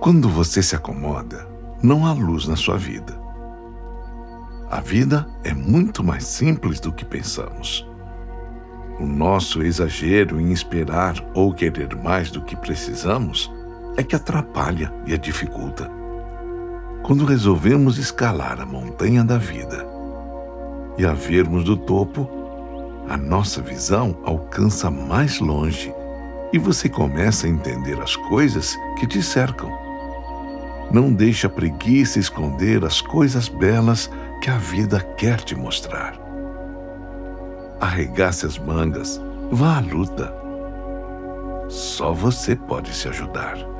Quando você se acomoda, não há luz na sua vida. A vida é muito mais simples do que pensamos. O nosso exagero em esperar ou querer mais do que precisamos é que atrapalha e a dificulta. Quando resolvemos escalar a montanha da vida e a vermos do topo, a nossa visão alcança mais longe e você começa a entender as coisas que te cercam. Não deixe a preguiça esconder as coisas belas que a vida quer te mostrar. Arregace as mangas, vá à luta. Só você pode se ajudar.